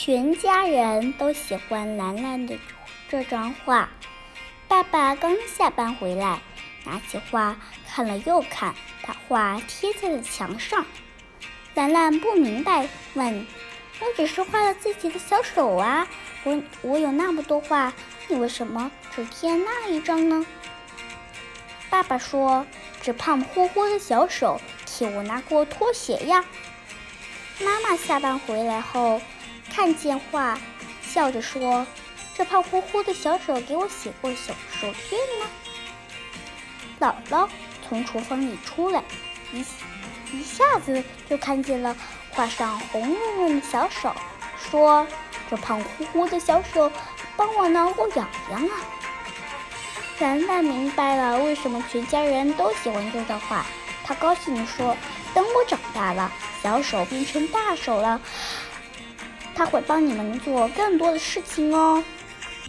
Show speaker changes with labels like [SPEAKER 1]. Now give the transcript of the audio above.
[SPEAKER 1] 全家人都喜欢兰兰的这张画。爸爸刚下班回来，拿起画看了又看，把画贴在了墙上。兰兰不明白，问：“我只是画了自己的小手啊，我我有那么多画，你为什么只贴那一张呢？”爸爸说：“这胖乎乎的小手替我拿过拖鞋呀。”妈妈下班回来后。看见画，笑着说：“这胖乎乎的小手给我写过小手绢呢。”姥姥从厨房里出来，一一下子就看见了画上红润润的小手，说：“这胖乎乎的小手帮我挠过痒痒啊。”兰兰明白了为什么全家人都喜欢这张画，她高兴地说：“等我长大了，小手变成大手了。”他会帮你们做更多的事情哦。